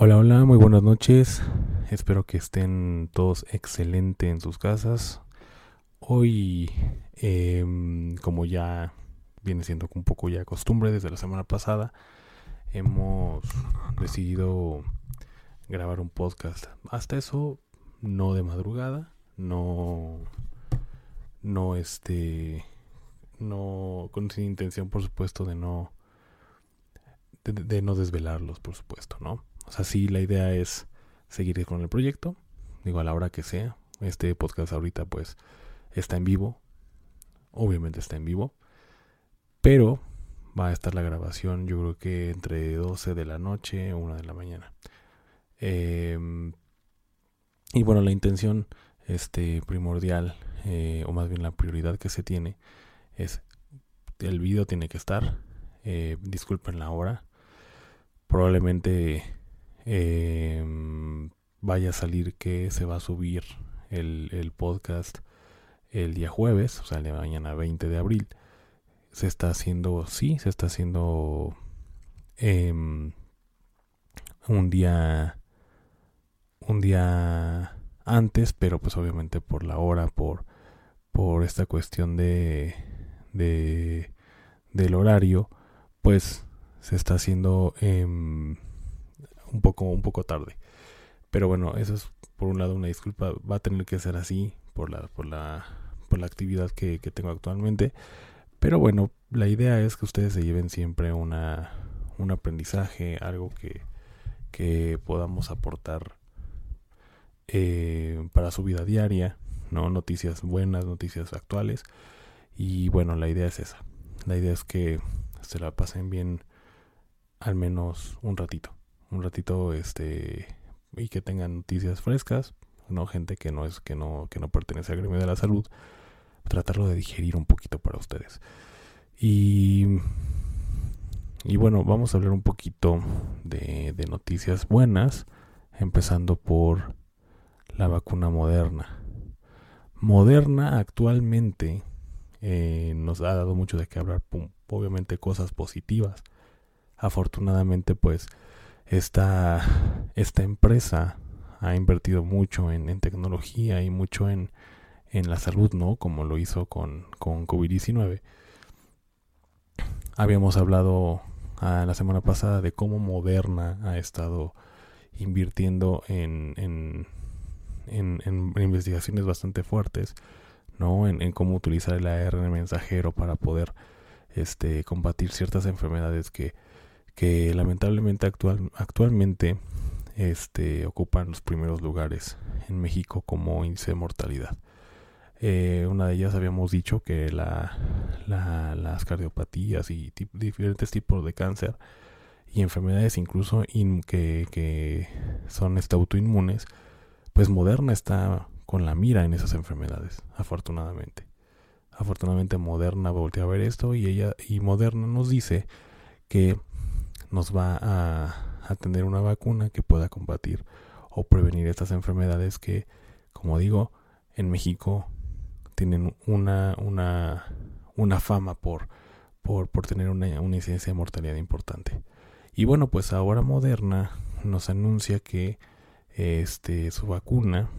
Hola, hola, muy buenas noches. Espero que estén todos excelente en sus casas. Hoy, em, como ya viene siendo un poco ya costumbre desde la semana pasada, hemos decidido grabar un podcast. Hasta eso, no de madrugada, no, no este, no con sin intención, por supuesto, de no, de, de no desvelarlos, por supuesto, ¿no? O sea, sí, la idea es seguir con el proyecto, digo, a la hora que sea. Este podcast ahorita, pues, está en vivo. Obviamente está en vivo. Pero va a estar la grabación, yo creo que entre 12 de la noche o 1 de la mañana. Em, y bueno, la intención este, primordial, eh, o más bien la prioridad que se tiene, es el video tiene que estar. Eh, disculpen la hora. Probablemente eh, vaya a salir que se va a subir el, el, podcast el día jueves, o sea, mañana 20 de abril. Se está haciendo, sí, se está haciendo eh, un día, un día antes, pero pues obviamente por la hora, por, por esta cuestión de, de del horario, pues se está haciendo eh, un poco, un poco tarde. Pero bueno, eso es por un lado una disculpa. Va a tener que ser así por la, por la, por la actividad que, que tengo actualmente. Pero bueno, la idea es que ustedes se lleven siempre una, un aprendizaje, algo que, que podamos aportar eh, para su vida diaria, ¿no? Noticias buenas, noticias actuales. Y bueno, la idea es esa. La idea es que se la pasen bien al menos un ratito un ratito este y que tengan noticias frescas, no gente que no es que no que no pertenece al gremio de la salud, tratarlo de digerir un poquito para ustedes. Y y bueno, vamos a hablar un poquito de, de noticias buenas, empezando por la vacuna moderna. Moderna actualmente eh, nos ha dado mucho de qué hablar, obviamente cosas positivas. Afortunadamente, pues esta, esta empresa ha invertido mucho en, tecnología y mucho en, en, la salud, ¿no? Como lo hizo con, con COVID-19. Habíamos hablado ah, la semana pasada de cómo Moderna ha estado invirtiendo en, en, en investigaciones bastante fuertes, ¿no? En, cómo utilizar el ARN mensajero para poder este, combatir ciertas enfermedades que que lamentablemente actual, actualmente este, ocupan los primeros lugares en México como índice de mortalidad. Eh, una de ellas habíamos dicho que la, las cardiopatías y diferentes tipos de cáncer y enfermedades incluso que, que, son este, autoinmunes, pues Moderna está con la mira en esas enfermedades, afortunadamente. Afortunadamente Moderna voltea a ver esto y ella y Moderna nos dice que nos va a, tener una vacuna que pueda combatir o prevenir estas enfermedades que, como digo, en México tienen una, una, una fama por, por, por tener una, una, incidencia de mortalidad importante. Y bueno, pues ahora Moderna nos anuncia que este, su vacuna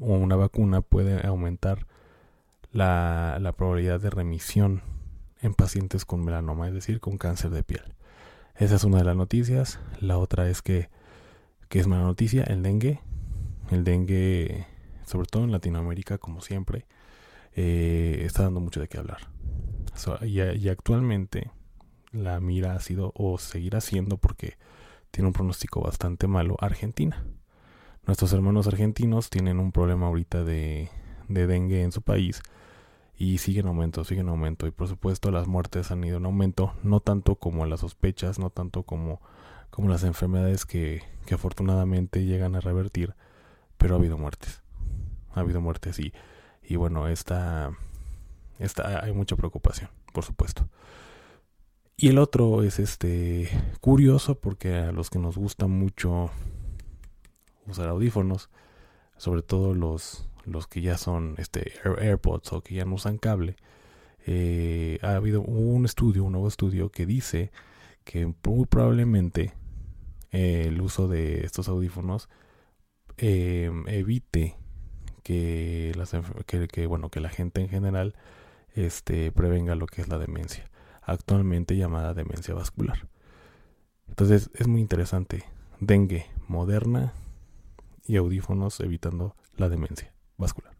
o una vacuna puede aumentar la, la probabilidad de remisión en pacientes con melanoma, es decir, con cáncer de piel. Esa es una de las noticias. La otra es que, que es mala noticia, el dengue. El dengue, sobre todo en Latinoamérica, como siempre, eh, está dando mucho de qué hablar. y, y, actualmente la mira ha sido, o seguirá siendo, porque tiene un pronóstico bastante malo, Argentina. Nuestros hermanos argentinos tienen un problema ahorita de, de dengue en su país y sigue en aumento, sigue en aumento. Y por supuesto las muertes han ido en aumento, no tanto como las sospechas, no tanto como, como las enfermedades que, que afortunadamente llegan a revertir, pero ha habido muertes. Ha habido muertes y, y bueno, esta, esta, hay mucha preocupación, por supuesto. Y el otro es este curioso porque a los que nos gusta mucho usar audífonos, sobre todo los, los que ya son este AirPods o que ya no usan cable, eh, ha habido un estudio, un nuevo estudio que dice que muy probablemente eh, el uso de estos audífonos eh, evite que, las, que, bueno, que la gente en general este, prevenga lo que es la demencia, actualmente llamada demencia vascular. Entonces es muy interesante. Dengue moderna y audífonos evitando la demencia vascular.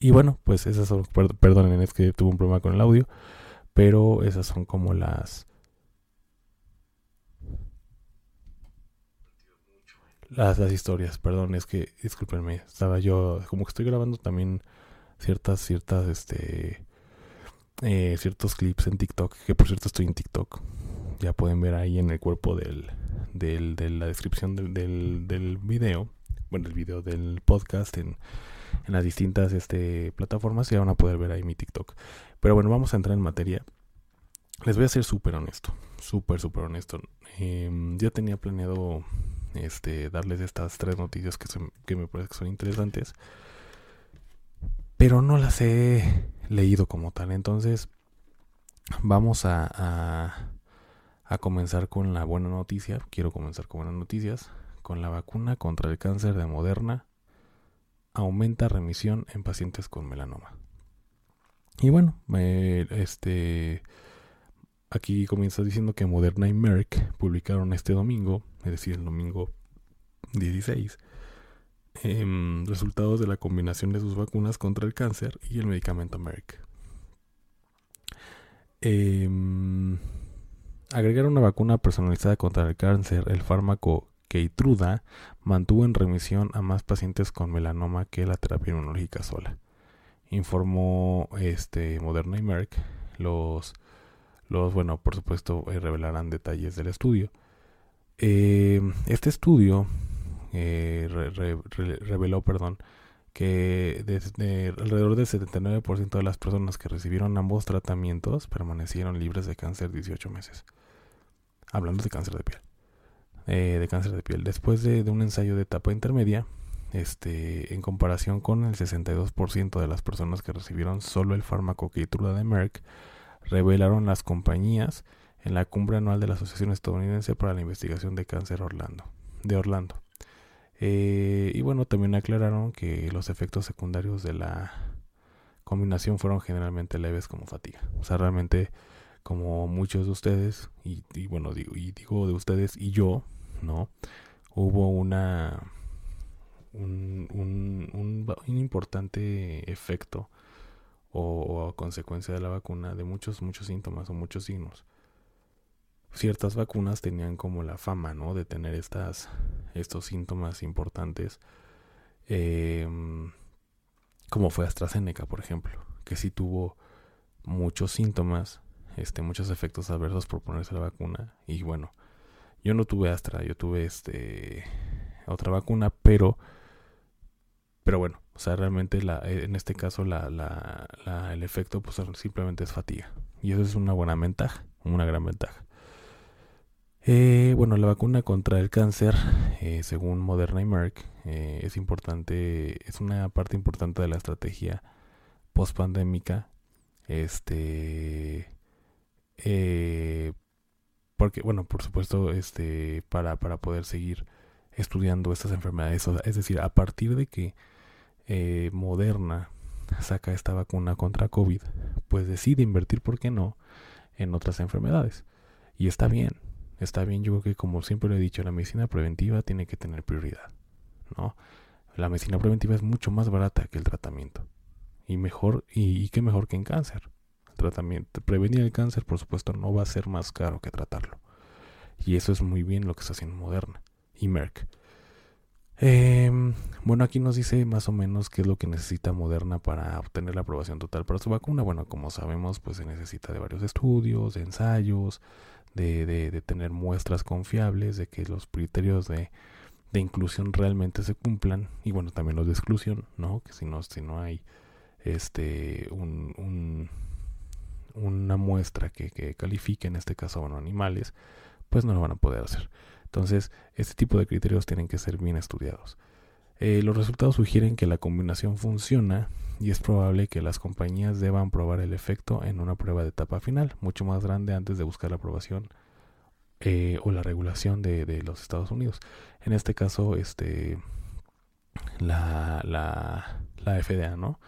Y bueno, pues esas son, perdonen, es que tuve un problema con el audio, pero esas son como las... Las, historias, perdón, es que, discúlpenme, estaba yo, como que estoy grabando también ciertas, ciertas, este, eh, ciertos clips en TikTok, que por cierto estoy en TikTok, ya pueden ver ahí en el cuerpo del, del, de la descripción del, del, video, bueno, el video del podcast en, en las distintas este, plataformas y van a poder ver ahí mi TikTok. Pero bueno, vamos a entrar en materia. Les voy a ser súper honesto, súper, súper honesto. Eh, yo tenía planeado este, darles estas tres noticias que, que me parece que son interesantes, pero no las he leído como tal. Entonces, vamos a a comenzar con la buena noticia. Quiero comenzar con buenas noticias. Con la vacuna contra el cáncer de Moderna aumenta remisión en pacientes con melanoma. Y bueno, este aquí comienza diciendo que Moderna y Merck publicaron este domingo, es decir, el domingo 16, em, resultados de la combinación de sus vacunas contra el cáncer y el medicamento Merck. Eh, agregar una vacuna personalizada contra el cáncer, el fármaco Keytruda mantuvo en remisión a más pacientes con melanoma que la terapia inmunológica sola. Informó este Moderna y Merck. Los, los bueno, por supuesto, eh, revelarán detalles del estudio. Eh, este estudio eh, reveló, perdón, que alrededor del 79% de las personas que recibieron ambos tratamientos permanecieron libres de cáncer 18 meses. Hablando de cáncer de piel. Eh, de cáncer de piel. Después de, un ensayo de etapa intermedia, este, en comparación con el 62% de las personas que recibieron solo el fármaco Keytruda de Merck, revelaron las compañías en la cumbre anual de la Asociación Estadounidense para la Investigación de Cáncer Orlando, de Orlando. Eh, y bueno, también aclararon que los efectos secundarios de la combinación fueron generalmente leves como fatiga. O sea, realmente como muchos de ustedes, y, bueno, digo, y digo de ustedes y yo, ¿no? Hubo una un, un, importante efecto o, o, consecuencia de la vacuna de muchos, muchos síntomas o muchos signos ciertas vacunas tenían como la fama, ¿no? De tener estas, estos síntomas importantes. Em, como fue AstraZeneca, por ejemplo, que sí tuvo muchos síntomas, este, muchos efectos adversos por ponerse la vacuna. Y bueno, yo no tuve Astra, yo tuve este otra vacuna, pero pero bueno, o sea, realmente la, en este caso la, la, el efecto pues simplemente es fatiga. Y eso es una buena ventaja, una gran ventaja. Eh, bueno, la vacuna contra el cáncer, eh, según Moderna y Merck, eh, es importante, es una parte importante de la estrategia post-pandémica. Este, porque, bueno, por supuesto, este, para, para poder seguir estudiando estas enfermedades. Es decir, a partir de que Moderna saca esta vacuna contra COVID, pues decide invertir, ¿por qué no?, en otras enfermedades. Y está bien, está bien, yo creo que como siempre lo he dicho, la medicina preventiva tiene que tener prioridad, ¿no? La medicina preventiva es mucho más barata que el tratamiento. Y mejor, y, qué mejor que en cáncer. Tratamiento, prevenir el cáncer, por supuesto, no va a ser más caro que tratarlo. Y eso es muy bien lo que está haciendo Moderna y Merck. Em, bueno, aquí nos dice más o menos qué es lo que necesita Moderna para obtener la aprobación total para su vacuna. Bueno, como sabemos, pues se necesita de varios estudios, de ensayos, de, de, tener muestras confiables, de que los criterios de, de, inclusión realmente se cumplan y bueno, también los de exclusión, ¿no? Que si no, si no hay este un una muestra que, que, califique, en este caso, bueno, animales, pues no lo van a poder hacer. Entonces, este tipo de criterios tienen que ser bien estudiados. Eh, los resultados sugieren que la combinación funciona y es probable que las compañías deban probar el efecto en una prueba de etapa final, mucho más grande antes de buscar la aprobación eh, o la regulación de, los Estados Unidos. En este caso, este, la, la, la FDA, ¿no?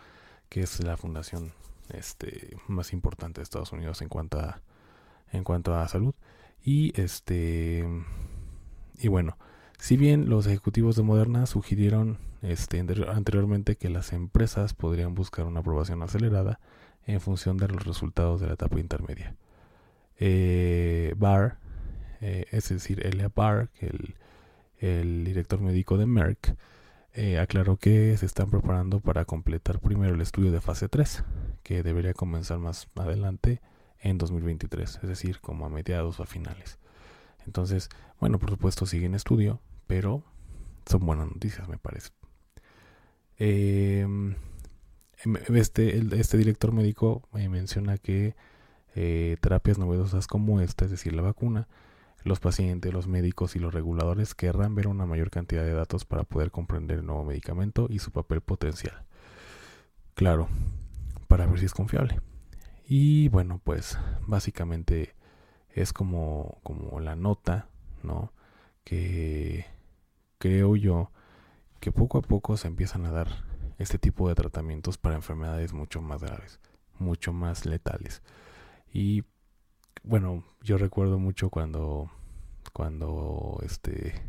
que es la fundación este, más importante de Estados Unidos en cuanto a, en cuanto a salud. Y este y bueno, si bien los ejecutivos de Moderna sugirieron este, anteriormente que las empresas podrían buscar una aprobación acelerada en función de los resultados de la etapa intermedia. Eh, Barr, eh, es decir, Elia Barr, el, el director médico de Merck, eh, aclaró que se están preparando para completar primero el estudio de fase 3, que debería comenzar más adelante en 2023, es decir, como a mediados o a finales. Entonces, bueno, por supuesto sigue en estudio, pero son buenas noticias, me parece. Em, em, este, este director médico eh, menciona que eh, terapias novedosas como esta, es decir, la vacuna, los pacientes, los médicos y los reguladores querrán ver una mayor cantidad de datos para poder comprender el nuevo medicamento y su papel potencial. Claro, para ver si es confiable. Y bueno, pues básicamente es como, como la nota, ¿no? Que creo yo que poco a poco se empiezan a dar este tipo de tratamientos para enfermedades mucho más graves, mucho más letales. Y bueno, yo recuerdo mucho cuando, cuando este,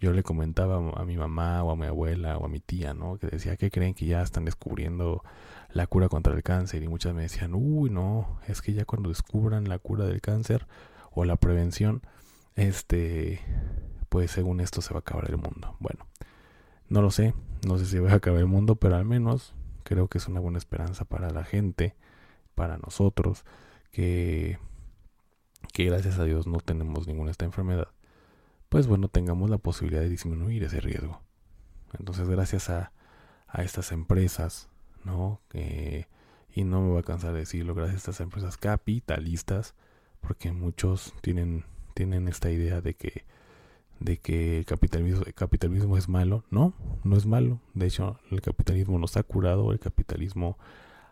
yo le comentaba a mi mamá o a mi abuela o a mi tía, ¿no? Que decía que creen que ya están descubriendo la cura contra el cáncer y muchas me decían, uy, no, es que ya cuando descubran la cura del cáncer o la prevención, este, pues según esto se va a acabar el mundo. Bueno, no lo sé, no sé si va a acabar el mundo, pero al menos creo que es una buena esperanza para la gente, para nosotros, que que gracias a Dios no tenemos ninguna esta enfermedad, pues bueno, tengamos la posibilidad de disminuir ese riesgo. Entonces, gracias a, a estas empresas, ¿no? y no me voy a cansar de decirlo, gracias a estas empresas capitalistas, porque muchos tienen, tienen esta idea de que, de que el capitalismo, capitalismo es malo. No, no es malo. De hecho, el capitalismo nos ha curado, el capitalismo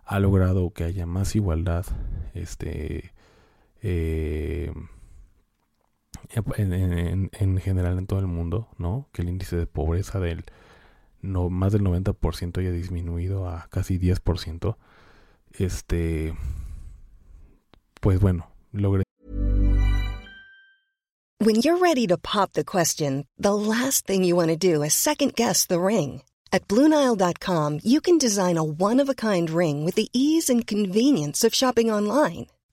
ha logrado que haya más igualdad, este, eh, en, general en todo el mundo, ¿no? Que el índice de pobreza del no, más del 90% haya disminuido a casi 10%. Este, pues bueno, logré. When you're ready to pop the question, the last thing you want to do is second guess the ring. At BlueNile.com, you can design a one-of-a-kind ring with the ease and convenience of shopping online.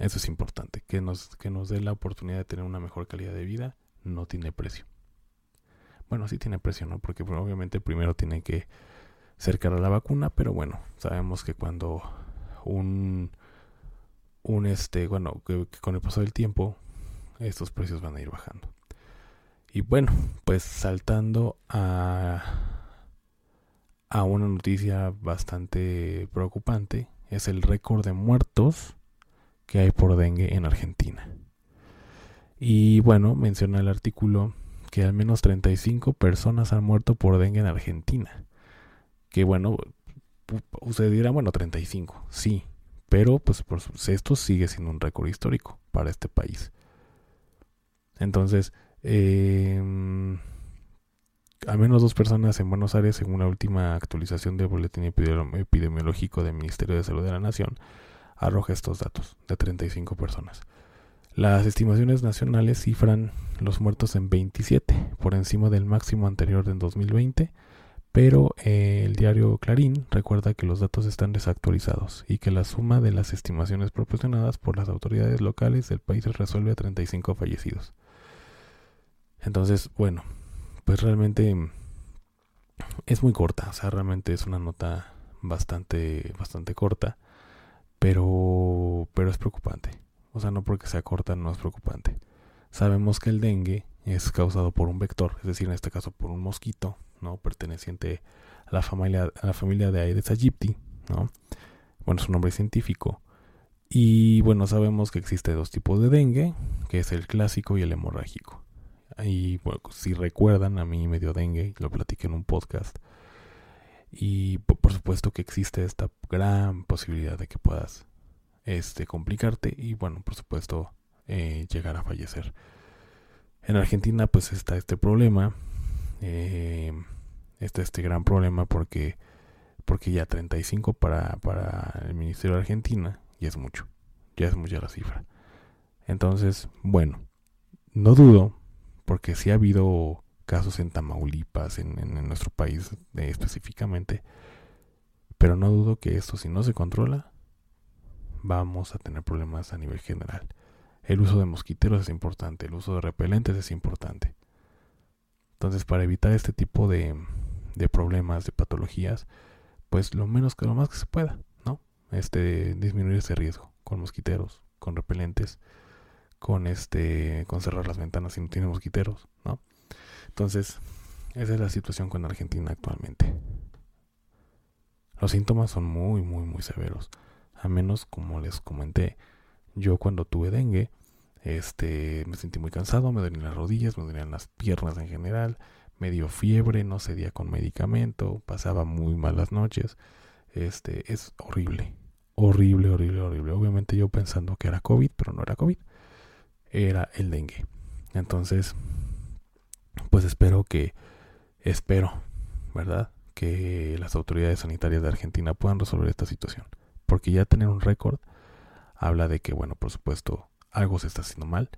Eso es importante, que nos, que nos dé la oportunidad de tener una mejor calidad de vida, no tiene precio. Bueno, sí tiene precio, ¿no? Porque obviamente primero tiene que ser cara la vacuna, pero bueno, sabemos que cuando un, un este, bueno, que, con el paso del tiempo, estos precios van a ir bajando. Y bueno, pues saltando a, a una noticia bastante preocupante. Es el récord de muertos que hay por dengue en Argentina. Y bueno, menciona el artículo que al menos 35 personas han muerto por dengue en Argentina. Que bueno, usted dirá, bueno, 35, sí, pero pues por, esto sigue siendo un récord histórico para este país. Entonces, eh, al menos dos personas en Buenos Aires, según la última actualización del boletín epidemiológico del Ministerio de Salud de la Nación, arroja estos datos de 35 personas. Las estimaciones nacionales cifran los muertos en 27, por encima del máximo anterior en 2020, pero eh, el diario Clarín recuerda que los datos están desactualizados y que la suma de las estimaciones proporcionadas por las autoridades locales del país resuelve a 35 fallecidos. Entonces, bueno, pues realmente es muy corta, o sea, realmente es una nota bastante, bastante corta, pero, pero es preocupante. O sea, no porque sea corta no es preocupante. Sabemos que el dengue es causado por un vector, es decir, en este caso por un mosquito, ¿no? Perteneciente a la familia, a la familia de Aedes aegypti, ¿no? Bueno, es un nombre científico. Y bueno, sabemos que existe dos tipos de dengue, que es el clásico y el hemorrágico. Y bueno, si recuerdan, a mí me dio dengue, lo platiqué en un podcast. Y por supuesto que existe esta gran posibilidad de que puedas este, complicarte y bueno, por supuesto, eh, llegar a fallecer. En Argentina pues está este problema, eh, está este gran problema porque, porque ya 35 para, para el Ministerio de Argentina ya es mucho, ya es mucha la cifra. Entonces, bueno, no dudo, porque si ha habido casos en Tamaulipas, en, nuestro país eh, específicamente, pero no dudo que esto si no se controla, vamos a tener problemas a nivel general. El uso de mosquiteros es importante, el uso de repelentes es importante. Entonces, para evitar este tipo de, de problemas, de patologías, pues lo menos que lo más que se pueda, ¿no? Este disminuir ese riesgo con mosquiteros, con repelentes, con este con cerrar las ventanas si no tiene mosquiteros, ¿no? Entonces, esa es la situación con Argentina actualmente. Los síntomas son muy muy muy severos a menos como les comenté, yo cuando tuve dengue, este, me sentí muy cansado, me dolían las rodillas, me dolían las piernas en general, me dio fiebre, no cedía con medicamento, pasaba muy malas noches, este, es horrible, horrible, horrible, horrible. Obviamente yo pensando que era COVID, pero no era COVID, era el dengue. Entonces, pues espero que, espero, ¿verdad? Que las autoridades sanitarias de Argentina puedan resolver esta situación porque ya tener un récord habla de que, bueno, por supuesto, algo se está haciendo mal,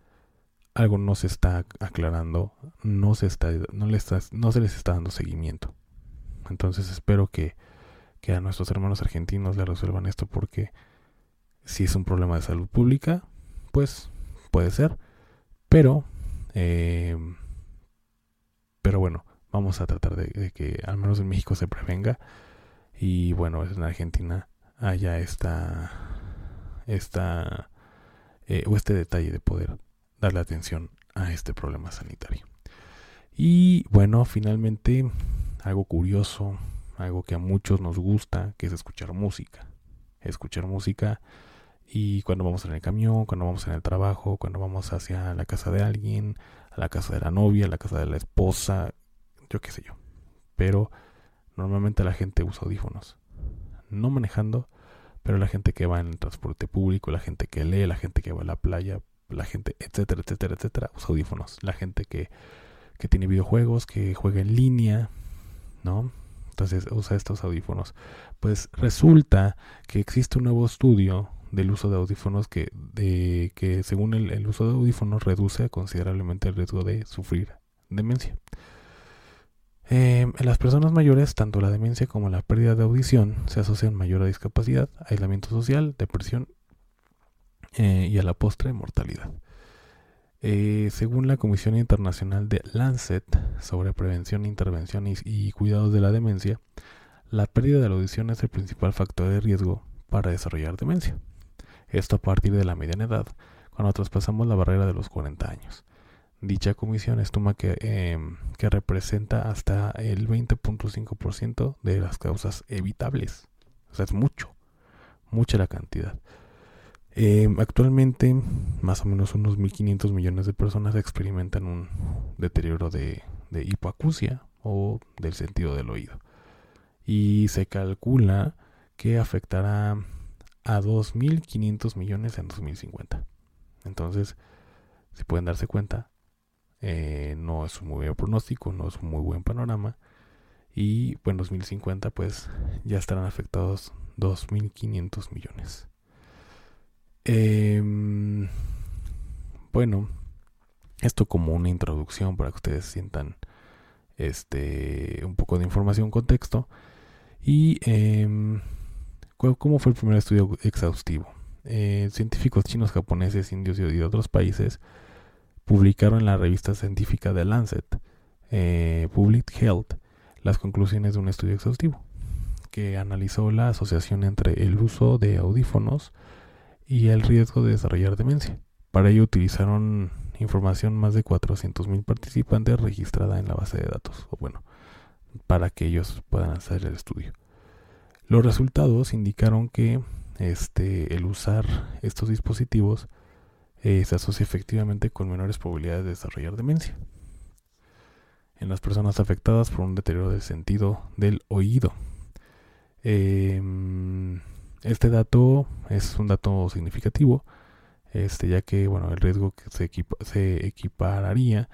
algo no se está aclarando, no se, está, no no se les está dando seguimiento. Entonces espero que, que a nuestros hermanos argentinos le resuelvan esto porque si es un problema de salud pública, pues puede ser, pero, eh, pero bueno, vamos a tratar de, que al menos en México se prevenga y bueno, en Argentina haya esta, esta eh, o este detalle de poder darle atención a este problema sanitario. Y bueno, finalmente, algo curioso, algo que a muchos nos gusta, que es escuchar música. Escuchar música y cuando vamos en el camión, cuando vamos en el trabajo, cuando vamos hacia la casa de alguien, a la casa de la novia, a la casa de la esposa, yo qué sé yo. Pero normalmente la gente usa audífonos no manejando, pero la gente que va en el transporte público, la gente que lee, la gente que va a la playa, la gente, etcétera, etcétera, etcétera, usa audífonos. La gente que, que tiene videojuegos, que juega en línea, ¿no? Entonces usa estos audífonos. Pues resulta que existe un nuevo estudio del uso de audífonos que, de, que según el, el uso de audífonos reduce considerablemente el riesgo de sufrir demencia. Eh, en las personas mayores, tanto la demencia como la pérdida de audición se asocian mayor a discapacidad, aislamiento social, depresión eh, y a la postre mortalidad. Eh, según la Comisión Internacional de Lancet sobre prevención, intervención y, y cuidados de la demencia, la pérdida de la audición es el principal factor de riesgo para desarrollar demencia. Esto a partir de la mediana edad, cuando traspasamos la barrera de los 40 años. Dicha comisión estima que, em, que representa hasta el 20.5% de las causas evitables. O sea, es mucho, mucha la cantidad. Em, actualmente, más o menos unos 1.500 millones de personas experimentan un deterioro de, de hipoacusia o del sentido del oído. Y se calcula que afectará a 2.500 millones en 2050. Entonces, si pueden darse cuenta, eh, no es un muy buen pronóstico, no es un muy buen panorama. Y en 2050 pues ya estarán afectados 2.500 millones. Em, bueno, esto como una introducción para que ustedes sientan este un poco de información, contexto. Y eh, cómo fue el primer estudio exhaustivo. Eh, científicos chinos, japoneses, indios y de otros países publicaron en la revista científica de Lancet, eh, Public Health, las conclusiones de un estudio exhaustivo que analizó la asociación entre el uso de audífonos y el riesgo de desarrollar demencia. Para ello utilizaron información más de 400.000 participantes registrada en la base de datos, o bueno, para que ellos puedan hacer el estudio. Los resultados indicaron que este, el usar estos dispositivos eh, se asocia efectivamente con menores probabilidades de desarrollar demencia en las personas afectadas por un deterioro del sentido del oído. Em, este dato es un dato significativo, este, ya que bueno, el riesgo se, se equipararía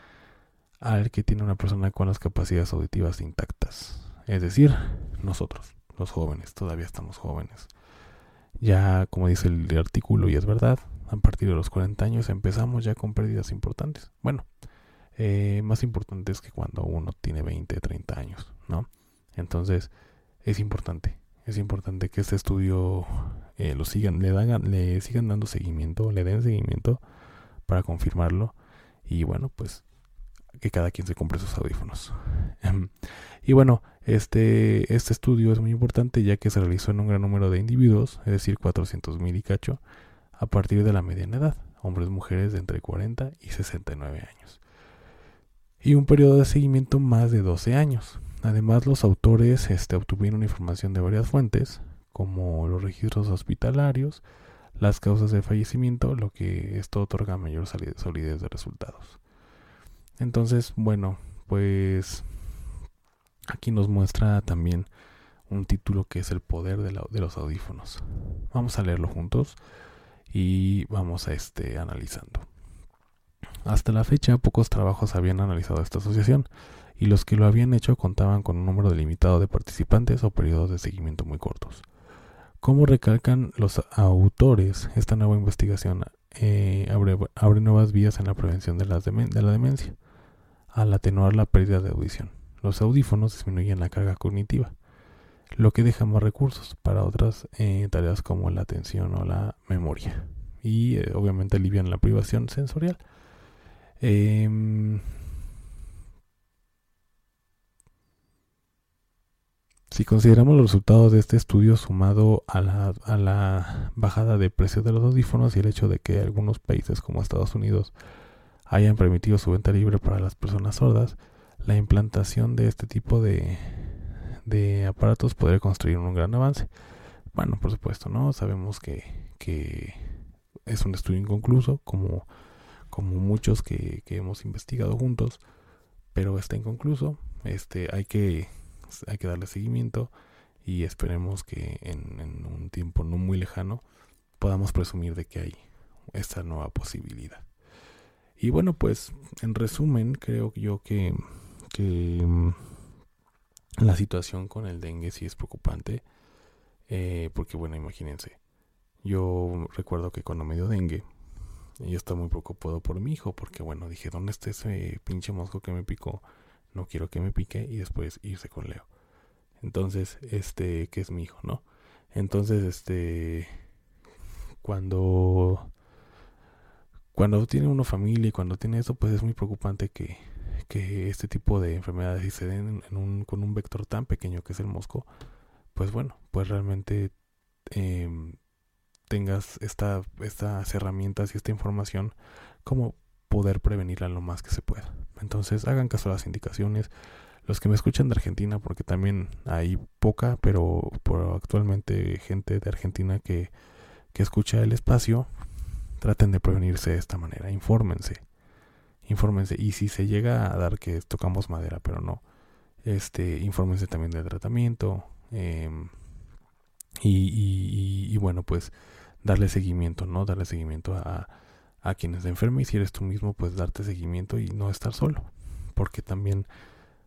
al que tiene una persona con las capacidades auditivas intactas, es decir, nosotros, los jóvenes, todavía estamos jóvenes. Ya, como dice el artículo, y es verdad, a partir de los 40 años empezamos ya con pérdidas importantes. Bueno, eh, más importantes que cuando uno tiene 20, 30 años, ¿no? Entonces, es importante, es importante que este estudio eh, lo sigan, le, dan, le sigan dando seguimiento, le den seguimiento para confirmarlo. Y bueno, pues que cada quien se compre sus audífonos. y bueno, este, este estudio es muy importante ya que se realizó en un gran número de individuos, es decir, 400 mil y cacho, a partir de la mediana edad, hombres y mujeres de entre 40 y 69 años. Y un periodo de seguimiento más de 12 años. Además, los autores este, obtuvieron información de varias fuentes, como los registros hospitalarios, las causas de fallecimiento, lo que esto otorga mayor solidez de resultados. Entonces, bueno, pues aquí nos muestra también un título que es el poder de, los audífonos. Vamos a leerlo juntos y vamos a este analizando. Hasta la fecha pocos trabajos habían analizado esta asociación y los que lo habían hecho contaban con un número delimitado de participantes o periodos de seguimiento muy cortos. Como recalcan los autores, esta nueva investigación eh, abre, nuevas vías en la prevención de la demencia al atenuar la pérdida de audición. Los audífonos disminuyen la carga cognitiva, lo que deja más recursos para otras eh, tareas como la atención o la memoria. Y eh, obviamente alivian la privación sensorial. Em, si consideramos los resultados de este estudio sumado a la, a la bajada de precio de los audífonos y el hecho de que algunos países como Estados Unidos hayan permitido su venta libre para las personas sordas, la implantación de este tipo de, de aparatos podría construir un gran avance. Bueno, por supuesto, ¿no? Sabemos que, que es un estudio inconcluso, como, como muchos que, que, hemos investigado juntos, pero está inconcluso. Este, hay que, hay que darle seguimiento y esperemos que en, en un tiempo no muy lejano podamos presumir de que hay esta nueva posibilidad. Y bueno, pues en resumen, creo yo que, que mm, la situación con el dengue sí es preocupante. Eh, porque bueno, imagínense. Yo recuerdo que cuando me dio dengue, yo estaba muy preocupado por mi hijo. Porque bueno, dije, ¿dónde está ese pinche mosco que me picó? No quiero que me pique y después irse con Leo. Entonces, este, que es mi hijo, ¿no? Entonces, este, cuando cuando tiene uno familia y cuando tiene eso, pues es muy preocupante que, que este tipo de enfermedades, si se den en un, con un vector tan pequeño que es el mosco, pues bueno, pues realmente eh, tengas esta, estas herramientas y esta información como poder prevenirla lo más que se pueda. Entonces hagan caso a las indicaciones. Los que me escuchan de Argentina, porque también hay poca, pero, actualmente gente de Argentina que, que escucha el espacio, traten de prevenirse de esta manera. Infórmense. Infórmense. Y si se llega a dar que tocamos madera, pero no, este, infórmense también del tratamiento. Em, y, bueno, pues darle seguimiento, ¿no? Darle seguimiento a, a quienes se enfermen y si eres tú mismo, pues darte seguimiento y no estar solo. Porque también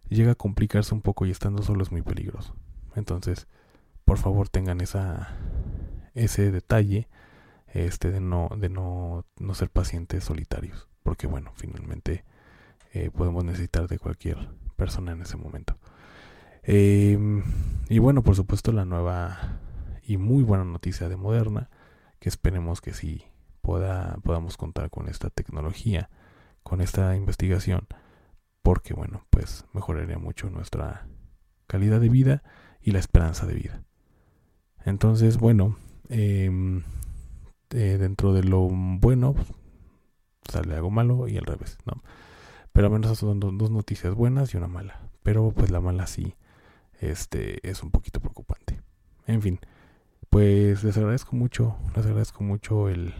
llega a complicarse un poco y estando solo es muy peligroso. Entonces, por favor tengan esa ese detalle este de no de no, no ser pacientes solitarios porque bueno finalmente eh, podemos necesitar de cualquier persona en ese momento em, y bueno por supuesto la nueva y muy buena noticia de Moderna que esperemos que sí pueda, podamos contar con esta tecnología, con esta investigación, porque bueno, pues mejoraría mucho nuestra calidad de vida y la esperanza de vida. Entonces, bueno, em, eh, dentro de lo bueno sale algo malo y al revés, ¿no? Pero al menos son dos, noticias buenas y una mala. Pero pues la mala sí, este, es un poquito preocupante. En fin, pues les agradezco mucho, les agradezco mucho el,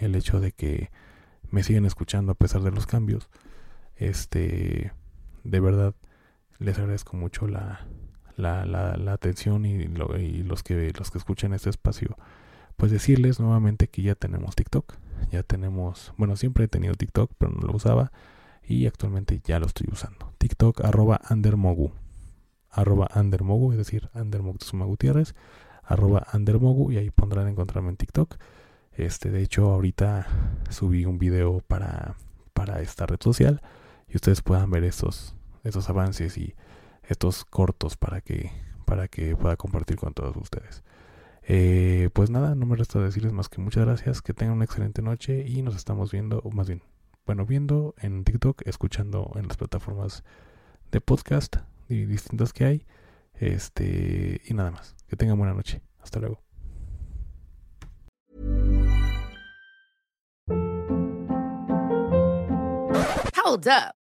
el hecho de que me siguen escuchando a pesar de los cambios. Este, de verdad, les agradezco mucho la, la, la, atención y, y, los que los que escuchan este espacio. Pues decirles nuevamente que ya tenemos TikTok, ya tenemos, bueno, siempre he tenido TikTok, pero no lo usaba y actualmente ya lo estoy usando. TikTok arroba undermogu, arroba undermogu, es decir, undermogu Gutiérrez arroba andermogu y ahí pondrán encontrarme en TikTok. Este, de hecho, ahorita subí un video para, para esta red social y ustedes puedan ver estos, estos avances y estos cortos para que, para que pueda compartir con todos ustedes. Eh, pues nada, no me resta decirles más que muchas gracias, que tengan una excelente noche y nos estamos viendo, o más bien, bueno, viendo en TikTok, escuchando en las plataformas de podcast distintas que hay. Este, y nada más. Que tengan buena noche. Hasta luego. Hold up.